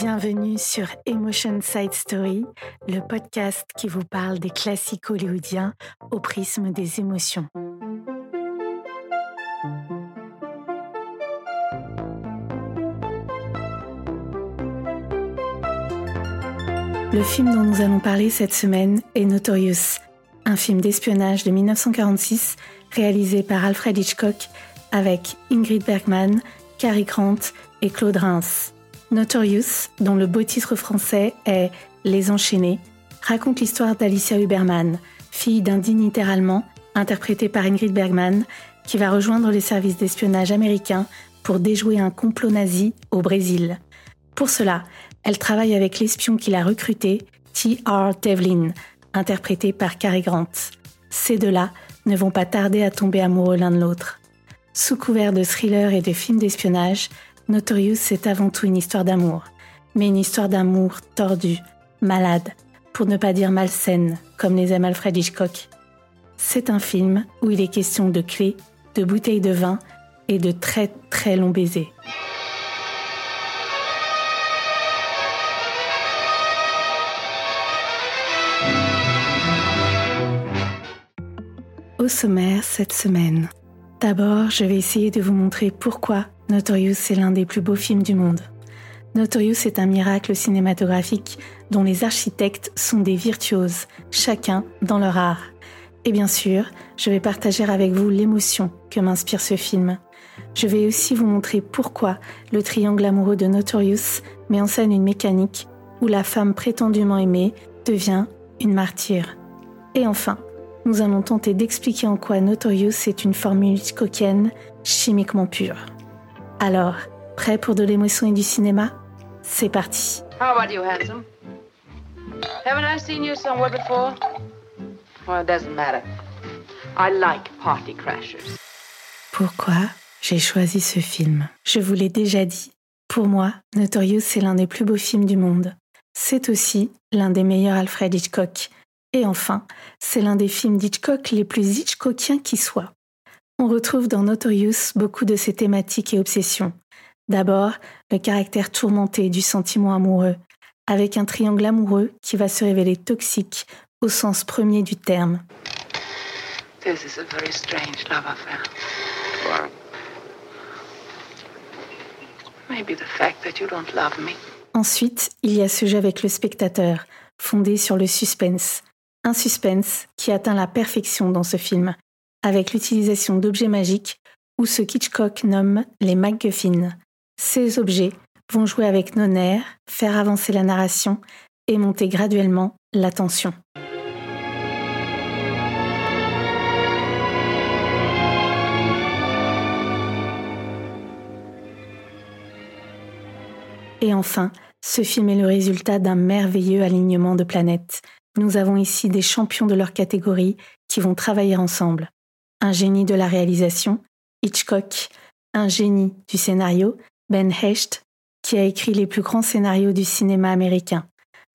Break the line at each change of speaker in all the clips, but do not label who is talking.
Bienvenue sur Emotion Side Story, le podcast qui vous parle des classiques hollywoodiens au prisme des émotions. Le film dont nous allons parler cette semaine est Notorious, un film d'espionnage de 1946 réalisé par Alfred Hitchcock avec Ingrid Bergman, Cary Grant et Claude Reims. Notorious, dont le beau titre français est Les Enchaînés, raconte l'histoire d'Alicia Huberman, fille d'un dignitaire allemand, interprété par Ingrid Bergman, qui va rejoindre les services d'espionnage américains pour déjouer un complot nazi au Brésil. Pour cela, elle travaille avec l'espion qui l'a recruté, T.R. Devlin, interprété par Cary Grant. Ces deux-là ne vont pas tarder à tomber amoureux l'un de l'autre. Sous couvert de thrillers et de films d'espionnage, Notorious c'est avant tout une histoire d'amour, mais une histoire d'amour tordue, malade, pour ne pas dire malsaine, comme les aime Alfred Hitchcock. C'est un film où il est question de clés, de bouteilles de vin et de très très longs baisers. Au sommaire cette semaine. D'abord, je vais essayer de vous montrer pourquoi Notorious est l'un des plus beaux films du monde. Notorious est un miracle cinématographique dont les architectes sont des virtuoses, chacun dans leur art. Et bien sûr, je vais partager avec vous l'émotion que m'inspire ce film. Je vais aussi vous montrer pourquoi le triangle amoureux de Notorious met en scène une mécanique où la femme prétendument aimée devient une martyre. Et enfin, nous allons tenter d'expliquer en quoi Notorious est une formule coquine chimiquement pure. Alors, prêt pour de l'émotion et du cinéma? C'est parti.
How about you, handsome? Haven't I seen you somewhere before? Well, it doesn't matter. I like party crashers.
Pourquoi j'ai choisi ce film? Je vous l'ai déjà dit. Pour moi, Notorious est l'un des plus beaux films du monde. C'est aussi l'un des meilleurs Alfred Hitchcock. Et enfin, c'est l'un des films d'Hitchcock les plus Hitchcockiens qui soient. On retrouve dans Notorious beaucoup de ses thématiques et obsessions. D'abord, le caractère tourmenté du sentiment amoureux, avec un triangle amoureux qui va se révéler toxique au sens premier du terme.
This is a very strange love affair. Maybe the fact that you don't love me.
Ensuite, il y a ce jeu avec le spectateur, fondé sur le suspense. Un suspense qui atteint la perfection dans ce film, avec l'utilisation d'objets magiques ou ce qu'Hitchcock nomme les MacGuffins. Ces objets vont jouer avec nos nerfs, faire avancer la narration et monter graduellement la tension. Et enfin, ce film est le résultat d'un merveilleux alignement de planètes. Nous avons ici des champions de leur catégorie qui vont travailler ensemble un génie de la réalisation, Hitchcock, un génie du scénario, Ben Hecht, qui a écrit les plus grands scénarios du cinéma américain.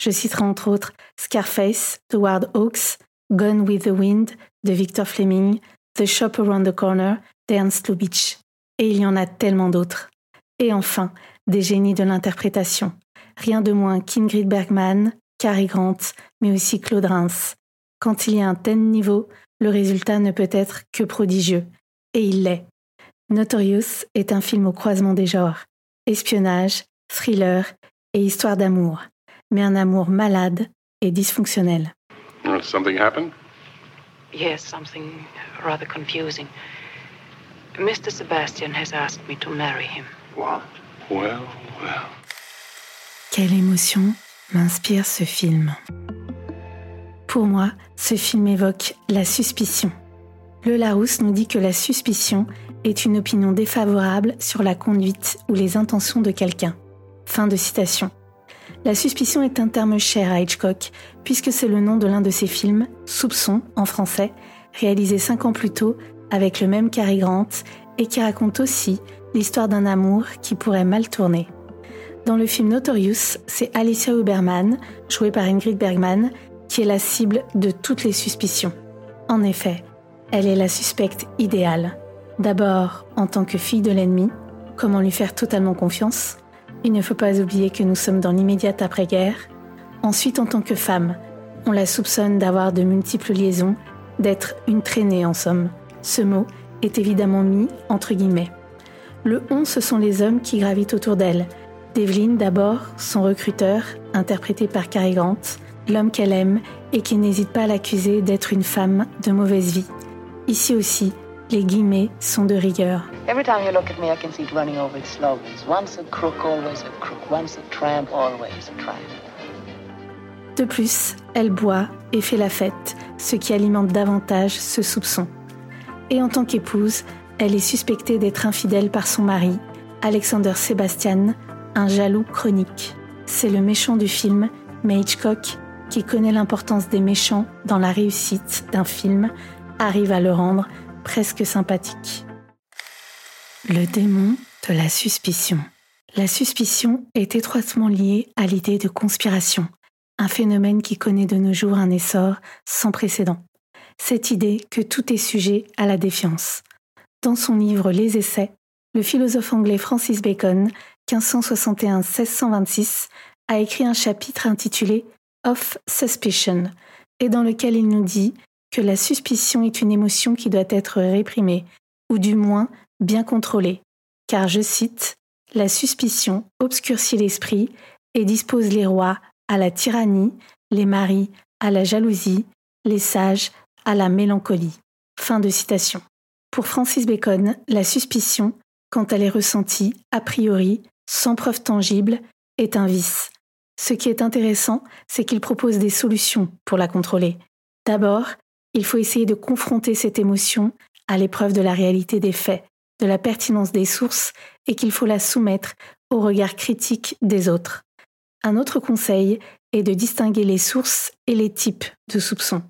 Je citerai entre autres Scarface de Ward Hawks, Gone with the Wind de Victor Fleming, The Shop Around the Corner d'Ernst Lubitsch. Et il y en a tellement d'autres. Et enfin, des génies de l'interprétation. Rien de moins qu'Ingrid Bergman, Cary Grant, mais aussi Claude Reims. Quand il y a un tel niveau, le résultat ne peut être que prodigieux. Et il l'est. Notorious est un film au croisement des genres. Espionnage, thriller et histoire d'amour. Mais un amour malade et dysfonctionnel.
Something happened?
Yes, something rather confusing. Mr. Sebastian has asked me to marry him.
What? Well, well.
Quelle émotion m'inspire ce film pour moi, ce film évoque la suspicion. Le Larousse nous dit que la suspicion est une opinion défavorable sur la conduite ou les intentions de quelqu'un. Fin de citation. La suspicion est un terme cher à Hitchcock, puisque c'est le nom de l'un de ses films, Soupçon en français, réalisé cinq ans plus tôt avec le même Cary Grant et qui raconte aussi l'histoire d'un amour qui pourrait mal tourner. Dans le film Notorious, c'est Alicia Huberman, jouée par Ingrid Bergman, qui est la cible de toutes les suspicions. En effet, elle est la suspecte idéale. D'abord en tant que fille de l'ennemi, comment lui faire totalement confiance? Il ne faut pas oublier que nous sommes dans l'immédiate après-guerre. Ensuite, en tant que femme, on la soupçonne d'avoir de multiples liaisons, d'être une traînée en somme. Ce mot est évidemment mis entre guillemets. Le on, ce sont les hommes qui gravitent autour d'elle. Devlin d'abord, son recruteur, interprété par Cary Grant, l'homme qu'elle aime et qui n'hésite pas à l'accuser d'être une femme de mauvaise vie. Ici aussi, les guillemets sont de rigueur.
Every time you look at me, I can see it running over its slogans. Once a crook, always a crook. Once a tramp, always a tramp.
De plus, elle boit et fait la fête, ce qui alimente davantage ce soupçon. Et en tant qu'épouse, elle est suspectée d'être infidèle par son mari, Alexander Sebastian, un jaloux chronique. C'est le méchant du film, mais Hitchcock, qui connaît l'importance des méchants dans la réussite d'un film, arrive à le rendre presque sympathique. Le démon de la suspicion. La suspicion est étroitement liée à l'idée de conspiration, un phénomène qui connaît de nos jours un essor sans précédent. Cette idée que tout est sujet à la défiance. Dans son livre Les Essais, le philosophe anglais Francis Bacon, 1561-1626, a écrit un chapitre intitulé Of Suspicion, et dans lequel il nous dit que la suspicion est une émotion qui doit être réprimée, ou du moins bien contrôlée, car, je cite, La suspicion obscurcit l'esprit et dispose les rois à la tyrannie, les maris à la jalousie, les sages à la mélancolie. Fin de citation. Pour Francis Bacon, la suspicion, quand elle est ressentie, a priori, sans preuve tangible, est un vice. Ce qui est intéressant, c'est qu'il propose des solutions pour la contrôler. D'abord, il faut essayer de confronter cette émotion à l'épreuve de la réalité des faits, de la pertinence des sources et qu'il faut la soumettre au regard critique des autres. Un autre conseil est de distinguer les sources et les types de soupçons.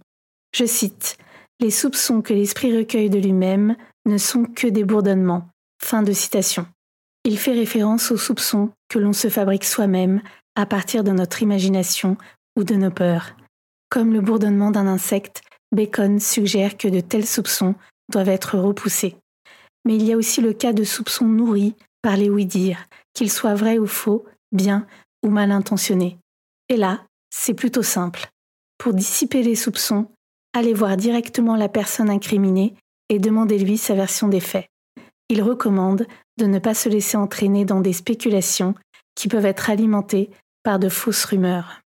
Je cite Les soupçons que l'esprit recueille de lui-même ne sont que des bourdonnements. Fin de citation. Il fait référence aux soupçons que l'on se fabrique soi-même à partir de notre imagination ou de nos peurs. Comme le bourdonnement d'un insecte, Bacon suggère que de tels soupçons doivent être repoussés. Mais il y a aussi le cas de soupçons nourris par les oui-dire, qu'ils soient vrais ou faux, bien ou mal intentionnés. Et là, c'est plutôt simple. Pour dissiper les soupçons, allez voir directement la personne incriminée et demandez-lui sa version des faits. Il recommande de ne pas se laisser entraîner dans des spéculations qui peuvent être alimentées par de fausses rumeurs.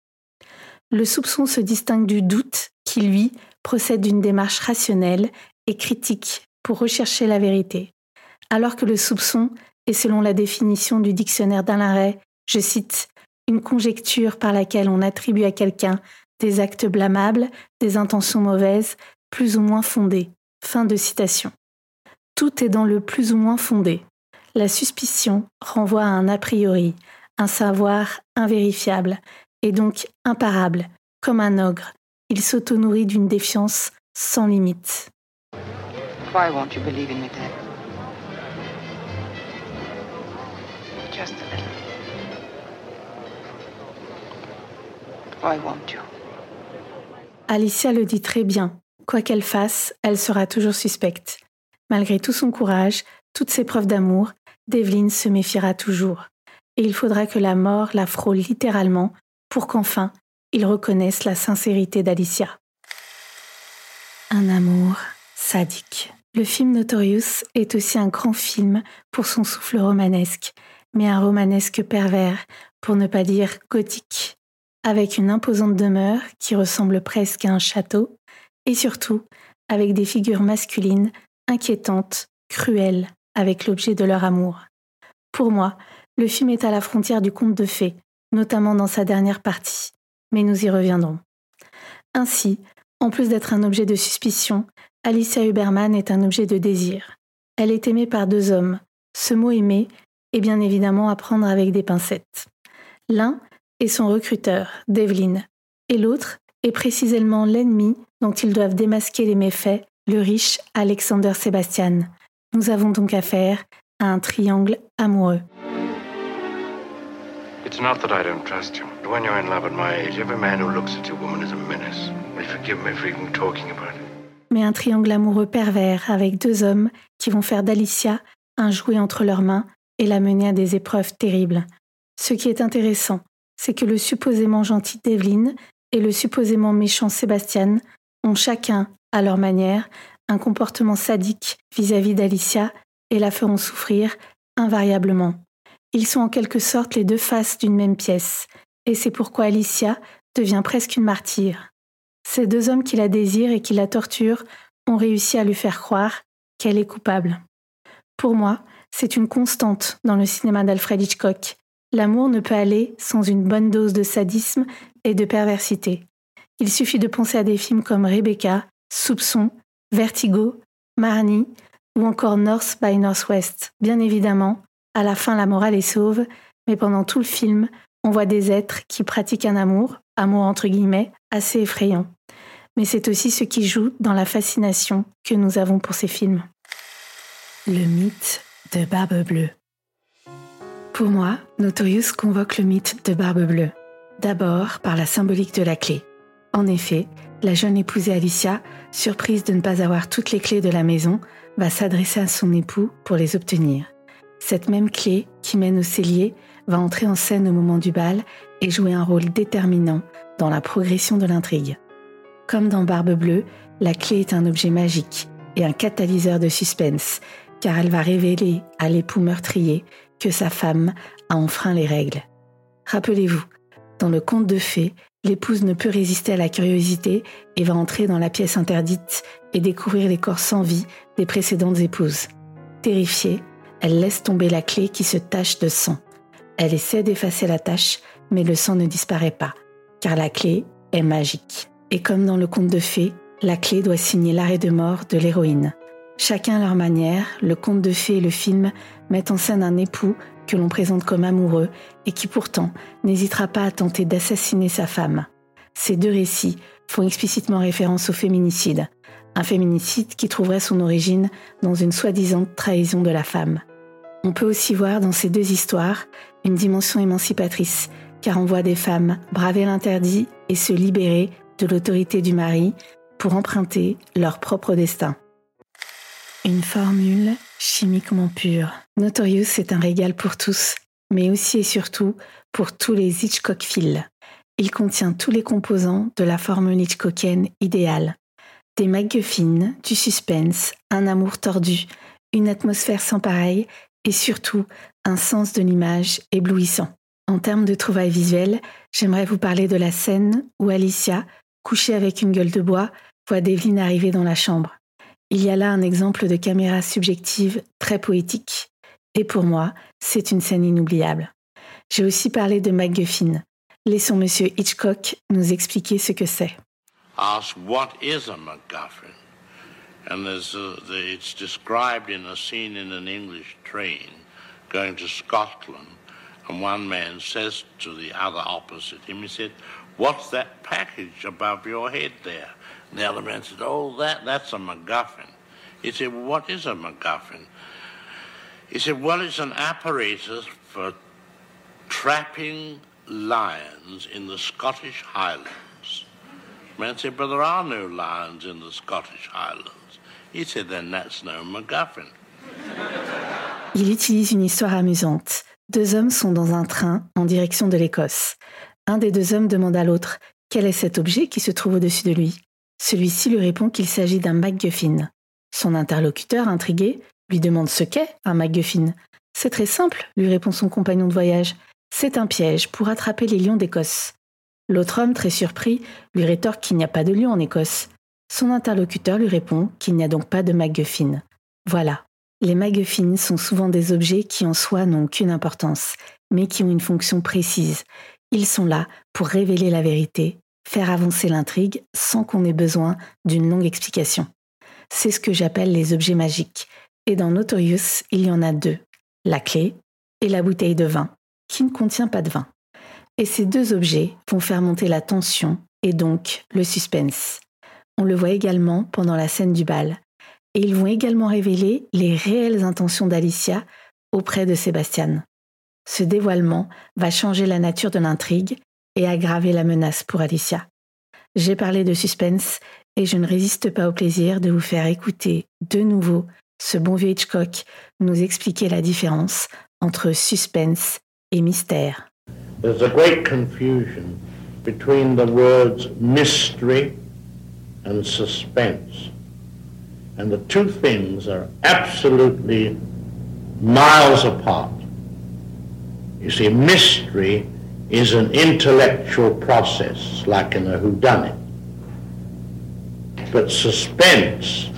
Le soupçon se distingue du doute qui, lui, procède d'une démarche rationnelle et critique pour rechercher la vérité, alors que le soupçon est, selon la définition du dictionnaire d'Alain je cite, une conjecture par laquelle on attribue à quelqu'un des actes blâmables, des intentions mauvaises, plus ou moins fondées. Fin de citation. Tout est dans le plus ou moins fondé. La suspicion renvoie à un a priori, un savoir invérifiable, et donc imparable, comme un ogre. Il s'auto-nourrit d'une défiance sans limite.
Why won't you believe in me, Dad? Just a little. Why won't you?
Alicia le dit très bien. Quoi qu'elle fasse, elle sera toujours suspecte. Malgré tout son courage, toutes ses preuves d'amour, Devlin se méfiera toujours. Et il faudra que la mort la frôle littéralement pour qu'enfin il reconnaisse la sincérité d'Alicia. Un amour sadique. Le film Notorious est aussi un grand film pour son souffle romanesque, mais un romanesque pervers, pour ne pas dire gothique, avec une imposante demeure qui ressemble presque à un château, et surtout avec des figures masculines inquiétantes, cruelles, avec l'objet de leur amour. Pour moi, le film est à la frontière du conte de fées, notamment dans sa dernière partie, mais nous y reviendrons. Ainsi, en plus d'être un objet de suspicion, Alicia Huberman est un objet de désir. Elle est aimée par deux hommes. Ce mot aimer est bien évidemment à prendre avec des pincettes. L'un est son recruteur, Devlin, et l'autre est précisément l'ennemi dont ils doivent démasquer les méfaits, le riche Alexander Sebastian. Nous avons donc affaire à un triangle amoureux.
It's not that I don't trust you. When you're in love at my age, every man who looks at your woman is a menace. Will you forgive me for even talking about it?
Mais un triangle amoureux pervers avec deux hommes qui vont faire d'Alicia un jouet entre leurs mains et la mener à des épreuves terribles. Ce qui est intéressant, c'est que le supposément gentil Devlin et le supposément méchant Sébastien ont chacun, à leur manière, un comportement sadique vis-à-vis d'Alicia et la feront souffrir invariablement. Ils sont en quelque sorte les deux faces d'une même pièce, et c'est pourquoi Alicia devient presque une martyre. Ces deux hommes qui la désirent et qui la torturent ont réussi à lui faire croire qu'elle est coupable. Pour moi, c'est une constante dans le cinéma d'Alfred Hitchcock. L'amour ne peut aller sans une bonne dose de sadisme et de perversité. Il suffit de penser à des films comme Rebecca, Soupçon, Vertigo, Marnie ou encore North by Northwest. Bien évidemment, à la fin la morale est sauve, mais pendant tout le film, on voit des êtres qui pratiquent un amour, amour entre guillemets, assez effrayant. Mais c'est aussi ce qui joue dans la fascination que nous avons pour ces films. Le mythe de Barbe Bleue. Pour moi, Notorious convoque le mythe de Barbe Bleue. D'abord par la symbolique de la clé. En effet, la jeune épousée Alicia, surprise de ne pas avoir toutes les clés de la maison, va s'adresser à son époux pour les obtenir. Cette même clé, qui mène au cellier, va entrer en scène au moment du bal et jouer un rôle déterminant dans la progression de l'intrigue. Comme dans Barbe Bleue, la clé est un objet magique et un catalyseur de suspense, car elle va révéler à l'époux meurtrier que sa femme a enfreint les règles. Rappelez-vous, dans le conte de fées, l'épouse ne peut résister à la curiosité et va entrer dans la pièce interdite et découvrir les corps sans vie des précédentes épouses. Terrifiée, elle laisse tomber la clé qui se tache de sang. Elle essaie d'effacer la tache, mais le sang ne disparaît pas, car la clé est magique. Et comme dans le conte de fées, la clé doit signer l'arrêt de mort de l'héroïne. Chacun à leur manière, le conte de fées et le film mettent en scène un époux que l'on présente comme amoureux et qui pourtant n'hésitera pas à tenter d'assassiner sa femme. Ces deux récits font explicitement référence au féminicide, un féminicide qui trouverait son origine dans une soi-disant trahison de la femme. On peut aussi voir dans ces deux histoires une dimension émancipatrice, car on voit des femmes braver l'interdit et se libérer de l'autorité du mari pour emprunter leur propre destin. Une formule chimiquement pure. Notorious est un régal pour tous, mais aussi et surtout pour tous les Hitchcockphiles. Il contient tous les composants de la formule Hitchcockienne idéale. Des MacGuffins, du suspense, un amour tordu, une atmosphère sans pareille et surtout un sens de l'image éblouissant. En termes de trouvailles visuelles, j'aimerais vous parler de la scène où Alicia, couchée avec une gueule de bois, voit Devlin arriver dans la chambre. Il y a là un exemple de caméra subjective très poétique. Et pour moi, c'est une scène inoubliable. J'ai aussi parlé de MacGuffin. Laissons Monsieur Hitchcock nous expliquer ce que c'est.
Ask what is a MacGuffin? And there's a, the, it's described in a scene in an English train going to Scotland. And one man says to the other opposite him, he said, What's that package above your head there? And the other man said, Oh, that, that's a MacGuffin. He said, well, What is a MacGuffin? He said, Well, it's an apparatus for trapping lions in the Scottish Highlands. But there are no lions in the Scottish Highlands. He said, Then that's no MacGuffin.
Il utilise une histoire amusante. Deux hommes sont dans un train en direction de l'Écosse. Un des deux hommes demande à l'autre quel est cet objet qui se trouve au-dessus de lui? Celui-ci lui répond qu'il s'agit d'un MacGuffin. Son interlocuteur, intrigué, lui demande ce qu'est un MacGuffin. C'est très simple, lui répond son compagnon de voyage. C'est un piège pour attraper les lions d'Écosse. L'autre homme, très surpris, lui rétorque qu'il n'y a pas de lions en Écosse. Son interlocuteur lui répond qu'il n'y a donc pas de MacGuffin. Voilà. Les MacGuffins sont souvent des objets qui en soi n'ont qu'une importance, mais qui ont une fonction précise. Ils sont là pour révéler la vérité, faire avancer l'intrigue sans qu'on ait besoin d'une longue explication. C'est ce que j'appelle les objets magiques. Et dans Notorious, il y en a deux, la clé et la bouteille de vin, qui ne contient pas de vin. Et ces deux objets vont faire monter la tension et donc le suspense. On le voit également pendant la scène du bal. Et ils vont également révéler les réelles intentions d'Alicia auprès de Sébastien. Ce dévoilement va changer la nature de l'intrigue et aggraver la menace pour Alicia. J'ai parlé de suspense et je ne résiste pas au plaisir de vous faire écouter de nouveau ce bon vieux Hitchcock nous expliquer la différence entre suspense et mystère.
There's a great confusion between the words mystery and suspense. And the two things are absolutely miles apart. You see, mystery is an intellectual process, like in a whodunit. But suspense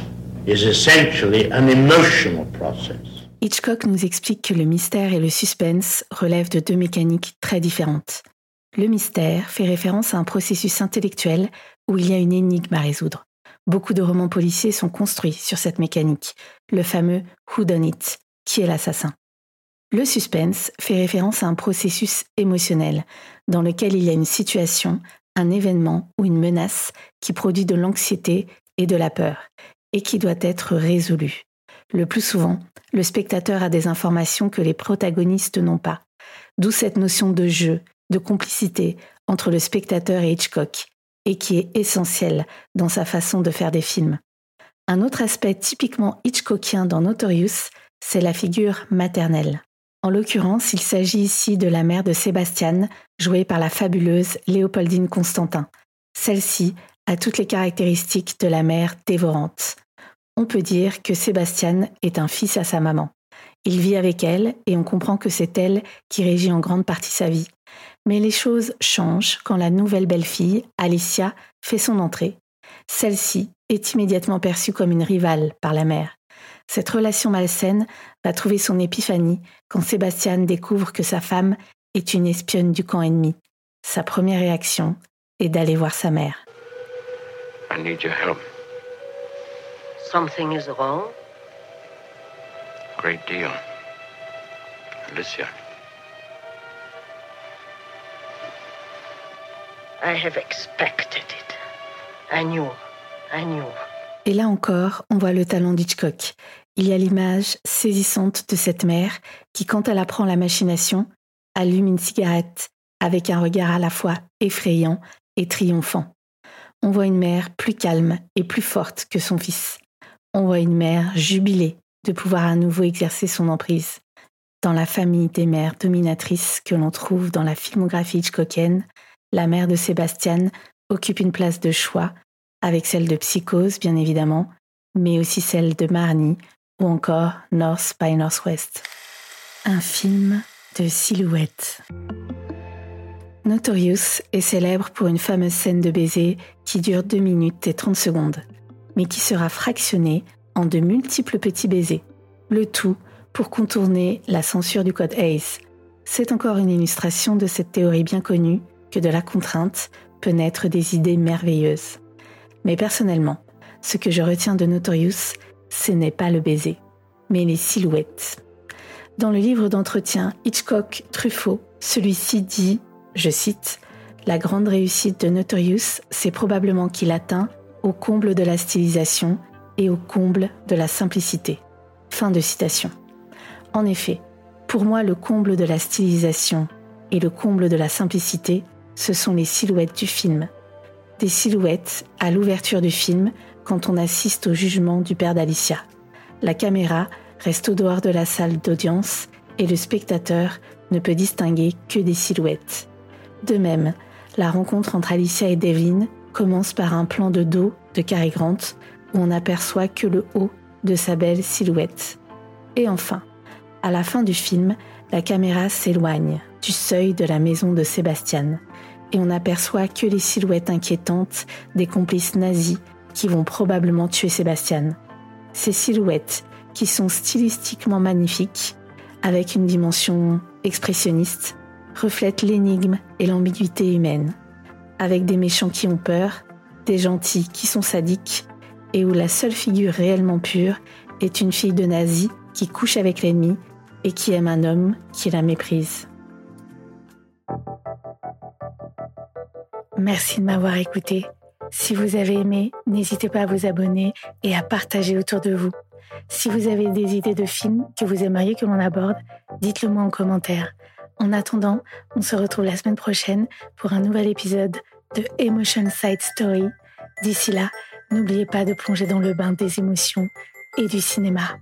is essentially an emotional process.
Hitchcock nous explique que le mystère et le suspense relèvent de deux mécaniques très différentes. Le mystère fait référence à un processus intellectuel où il y a une énigme à résoudre. Beaucoup de romans policiers sont construits sur cette mécanique, le fameux Who Done It, qui est l'assassin. Le suspense fait référence à un processus émotionnel dans lequel il y a une situation, un événement ou une menace qui produit de l'anxiété et de la peur et qui doit être résolu. Le plus souvent, le spectateur a des informations que les protagonistes n'ont pas, d'où cette notion de jeu, de complicité entre le spectateur et Hitchcock, et qui est essentielle dans sa façon de faire des films. Un autre aspect typiquement Hitchcockien dans Notorious, c'est la figure maternelle. En l'occurrence, il s'agit ici de la mère de Sébastien, jouée par la fabuleuse Léopoldine Constantin. Celle-ci a toutes les caractéristiques de la mère dévorante. On peut dire que Sébastien est un fils à sa maman. Il vit avec elle et on comprend que c'est elle qui régit en grande partie sa vie. Mais les choses changent quand la nouvelle belle-fille, Alicia, fait son entrée. Celle-ci est immédiatement perçue comme une rivale par la mère. Cette relation malsaine va trouver son épiphanie quand Sébastien découvre que sa femme est une espionne du camp ennemi. Sa première réaction est d'aller voir sa mère.
I need your help.
Something is wrong?
Great deal. Alicia.
I have expected it. I knew. I knew.
Et là encore, on voit le talent d'Hitchcock. Il y a l'image saisissante de cette mère qui, quand elle apprend la machination, allume une cigarette avec un regard à la fois effrayant et triomphant. On voit une mère plus calme et plus forte que son fils. On voit une mère jubilée de pouvoir à nouveau exercer son emprise. Dans la famille des mères dominatrices que l'on trouve dans la filmographie Hitchcockienne, la mère de Sébastien occupe une place de choix avec celle de Psychose, bien évidemment, mais aussi celle de Marnie ou encore North by Northwest. Un film de silhouette. Notorious est célèbre pour une fameuse scène de baiser qui dure 2 minutes et 30 secondes, mais qui sera fractionnée en de multiples petits baisers. Le tout pour contourner la censure du code ACE. C'est encore une illustration de cette théorie bien connue que de la contrainte peut naître des idées merveilleuses. Mais personnellement, ce que je retiens de Notorious, ce n'est pas le baiser, mais les silhouettes. Dans le livre d'entretien Hitchcock-Truffaut, celui-ci dit, je cite, La grande réussite de Notorious, c'est probablement qu'il atteint au comble de la stylisation et au comble de la simplicité. Fin de citation. En effet, pour moi, le comble de la stylisation et le comble de la simplicité, ce sont les silhouettes du film, des silhouettes à l'ouverture du film quand on assiste au jugement du père d'Alicia. La caméra reste au dehors de la salle d'audience et le spectateur ne peut distinguer que des silhouettes. De même, la rencontre entre Alicia et Devlin commence par un plan de dos de Cary Grant où on n'aperçoit que le haut de sa belle silhouette. Et enfin, à la fin du film, la caméra s'éloigne du seuil de la maison de Sébastien et on n'aperçoit que les silhouettes inquiétantes des complices nazis qui vont probablement tuer Sébastien. Ces silhouettes, qui sont stylistiquement magnifiques, avec une dimension expressionniste, reflètent l'énigme et l'ambiguïté humaine, avec des méchants qui ont peur, des gentils qui sont sadiques, et où la seule figure réellement pure est une fille de nazi qui couche avec l'ennemi et qui aime un homme qui la méprise. Merci de m'avoir écouté. Si vous avez aimé, n'hésitez pas à vous abonner et à partager autour de vous. Si vous avez des idées de films que vous aimeriez que l'on aborde, dites-le moi en commentaire. En attendant, on se retrouve la semaine prochaine pour un nouvel épisode de Emotion Side Story. D'ici là, n'oubliez pas de plonger dans le bain des émotions et du cinéma.